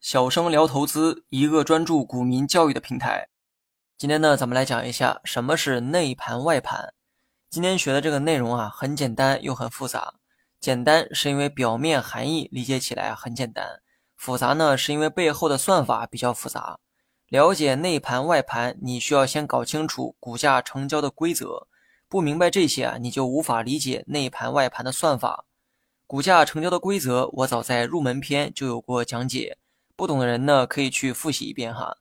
小生聊投资，一个专注股民教育的平台。今天呢，咱们来讲一下什么是内盘、外盘。今天学的这个内容啊，很简单又很复杂。简单是因为表面含义理解起来很简单，复杂呢是因为背后的算法比较复杂。了解内盘、外盘，你需要先搞清楚股价成交的规则。不明白这些啊，你就无法理解内盘、外盘的算法。股价成交的规则，我早在入门篇就有过讲解。不懂的人呢，可以去复习一遍哈。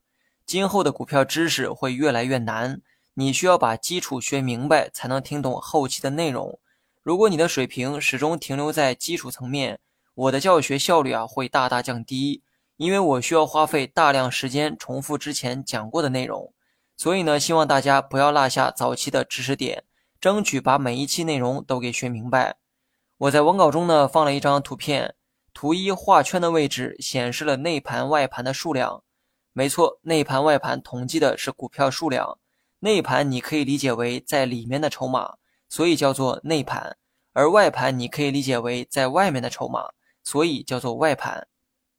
今后的股票知识会越来越难，你需要把基础学明白，才能听懂后期的内容。如果你的水平始终停留在基础层面，我的教学效率啊会大大降低，因为我需要花费大量时间重复之前讲过的内容。所以呢，希望大家不要落下早期的知识点，争取把每一期内容都给学明白。我在文稿中呢放了一张图片。图一画圈的位置显示了内盘、外盘的数量。没错，内盘、外盘统计的是股票数量。内盘你可以理解为在里面的筹码，所以叫做内盘；而外盘你可以理解为在外面的筹码，所以叫做外盘。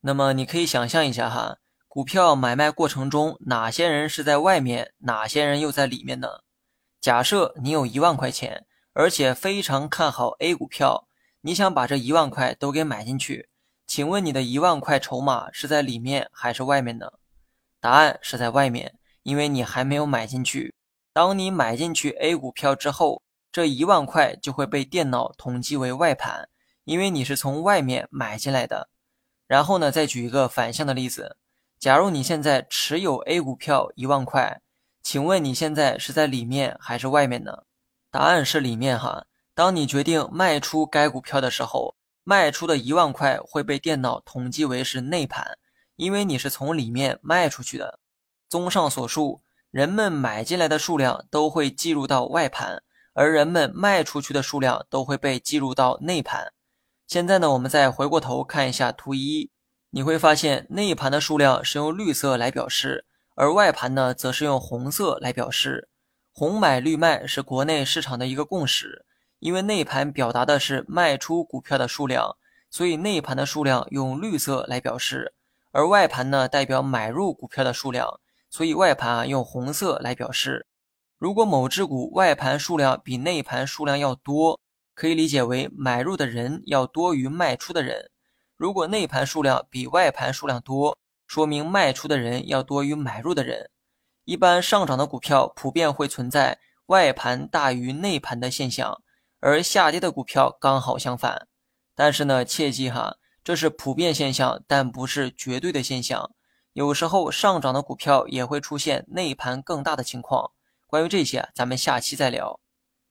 那么你可以想象一下哈，股票买卖过程中哪些人是在外面，哪些人又在里面呢？假设你有一万块钱，而且非常看好 A 股票。你想把这一万块都给买进去，请问你的一万块筹码是在里面还是外面呢？答案是在外面，因为你还没有买进去。当你买进去 A 股票之后，这一万块就会被电脑统计为外盘，因为你是从外面买进来的。然后呢，再举一个反向的例子，假如你现在持有 A 股票一万块，请问你现在是在里面还是外面呢？答案是里面哈。当你决定卖出该股票的时候，卖出的一万块会被电脑统计为是内盘，因为你是从里面卖出去的。综上所述，人们买进来的数量都会计入到外盘，而人们卖出去的数量都会被计入到内盘。现在呢，我们再回过头看一下图一，你会发现内盘的数量是用绿色来表示，而外盘呢，则是用红色来表示。红买绿卖是国内市场的一个共识。因为内盘表达的是卖出股票的数量，所以内盘的数量用绿色来表示；而外盘呢，代表买入股票的数量，所以外盘啊用红色来表示。如果某只股外盘数量比内盘数量要多，可以理解为买入的人要多于卖出的人；如果内盘数量比外盘数量多，说明卖出的人要多于买入的人。一般上涨的股票普遍会存在外盘大于内盘的现象。而下跌的股票刚好相反，但是呢，切记哈，这是普遍现象，但不是绝对的现象。有时候上涨的股票也会出现内盘更大的情况。关于这些，咱们下期再聊。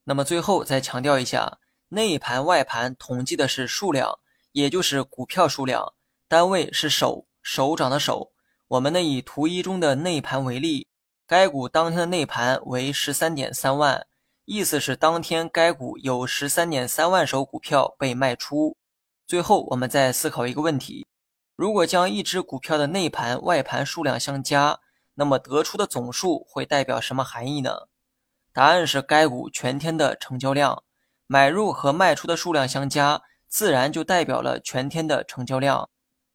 那么最后再强调一下，内盘、外盘统计的是数量，也就是股票数量，单位是手，手掌的手。我们呢以图一中的内盘为例，该股当天的内盘为十三点三万。意思是当天该股有十三点三万手股票被卖出。最后，我们再思考一个问题：如果将一只股票的内盘、外盘数量相加，那么得出的总数会代表什么含义呢？答案是该股全天的成交量。买入和卖出的数量相加，自然就代表了全天的成交量。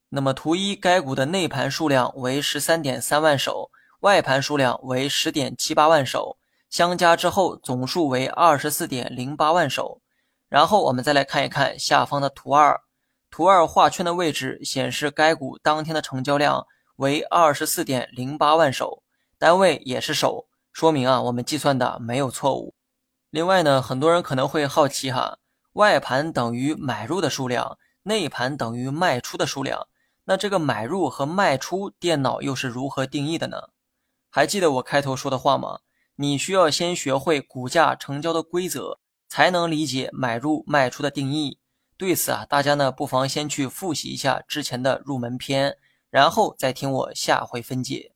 那么，图一该股的内盘数量为十三点三万手，外盘数量为十点七八万手。相加之后，总数为二十四点零八万手。然后我们再来看一看下方的图二，图二画圈的位置显示该股当天的成交量为二十四点零八万手，单位也是手，说明啊我们计算的没有错误。另外呢，很多人可能会好奇哈，外盘等于买入的数量，内盘等于卖出的数量，那这个买入和卖出，电脑又是如何定义的呢？还记得我开头说的话吗？你需要先学会股价成交的规则，才能理解买入卖出的定义。对此啊，大家呢不妨先去复习一下之前的入门篇，然后再听我下回分解。